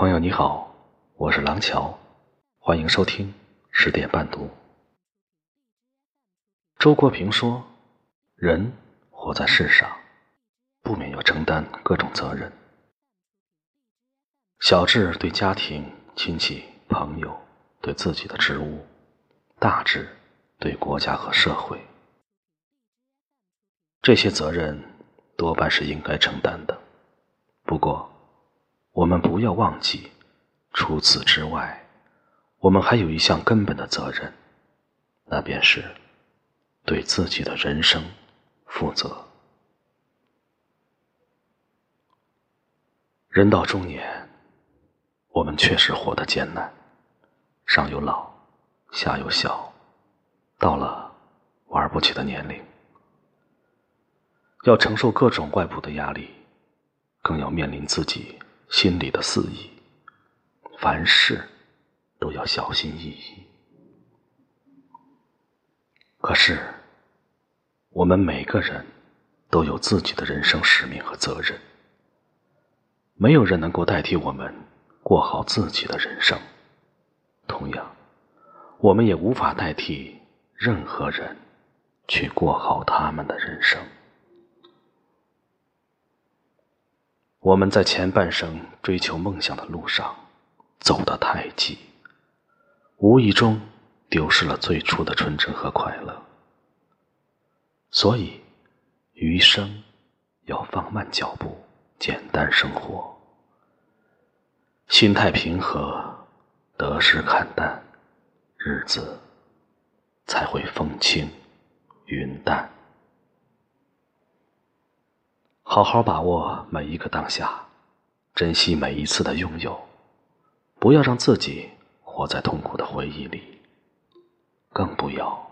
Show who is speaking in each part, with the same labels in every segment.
Speaker 1: 朋友你好，我是廊桥，欢迎收听十点半读。周国平说：“人活在世上，不免要承担各种责任，小至对家庭、亲戚、朋友，对自己的职务；大至对国家和社会。这些责任多半是应该承担的。不过，我们不要忘记，除此之外，我们还有一项根本的责任，那便是。”对自己的人生负责。人到中年，我们确实活得艰难，上有老，下有小，到了玩不起的年龄，要承受各种外部的压力，更要面临自己心里的肆意，凡事都要小心翼翼。可是，我们每个人都有自己的人生使命和责任，没有人能够代替我们过好自己的人生。同样，我们也无法代替任何人去过好他们的人生。我们在前半生追求梦想的路上走得太急，无意中。丢失了最初的纯真和快乐，所以余生要放慢脚步，简单生活，心态平和，得失看淡，日子才会风轻云淡。好好把握每一个当下，珍惜每一次的拥有，不要让自己活在痛苦的回忆里。更不要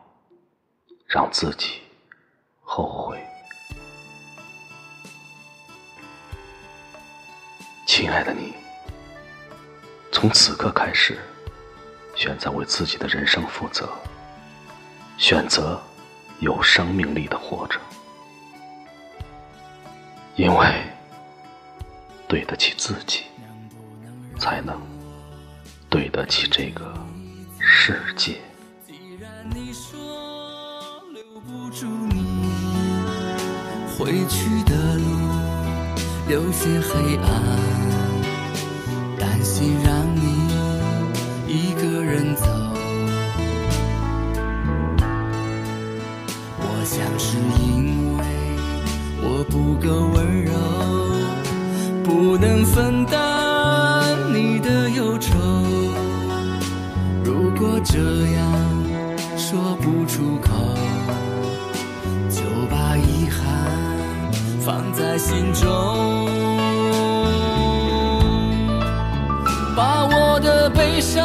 Speaker 1: 让自己后悔，亲爱的你，从此刻开始，选择为自己的人生负责，选择有生命力的活着，因为对得起自己，才能对得起这个世界。
Speaker 2: 既然你说留不住你，回去的路有些黑暗，担心让你一个人走。我想是因为我不够温柔，不能分担你的忧愁。如果这样。说不出口，就把遗憾放在心中，把我的悲伤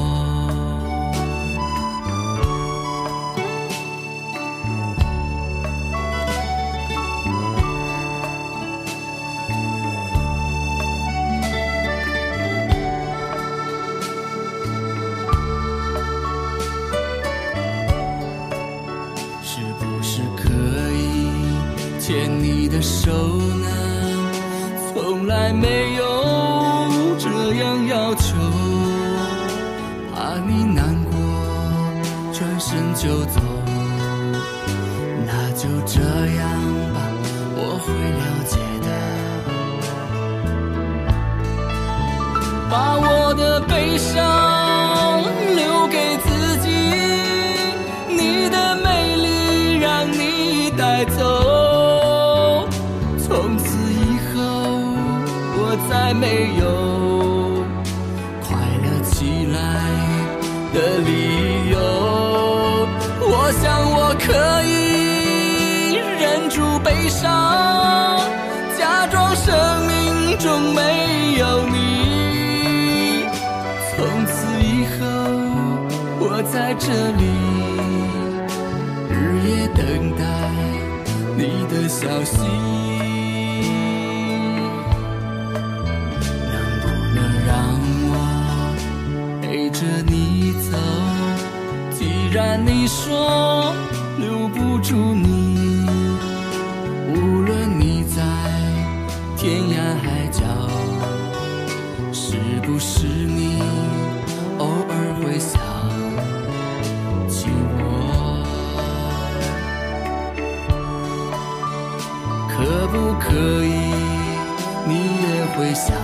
Speaker 2: 牵你的手呢，从来没有这样要求，怕你难过，转身就走，那就这样吧，我会了解的，把我的悲伤没有快乐起来的理由。我想我可以忍住悲伤，假装生命中没有你。从此以后，我在这里，日夜等待你的消息。着你走？既然你说留不住你，无论你在天涯海角，是不是你偶尔会想起我？可不可以你也会想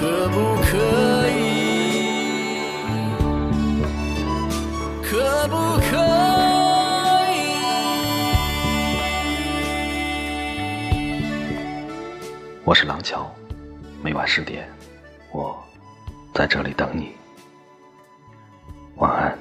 Speaker 2: 可不可以？可不可以？
Speaker 1: 我是廊桥，每晚十点，我在这里等你。晚安。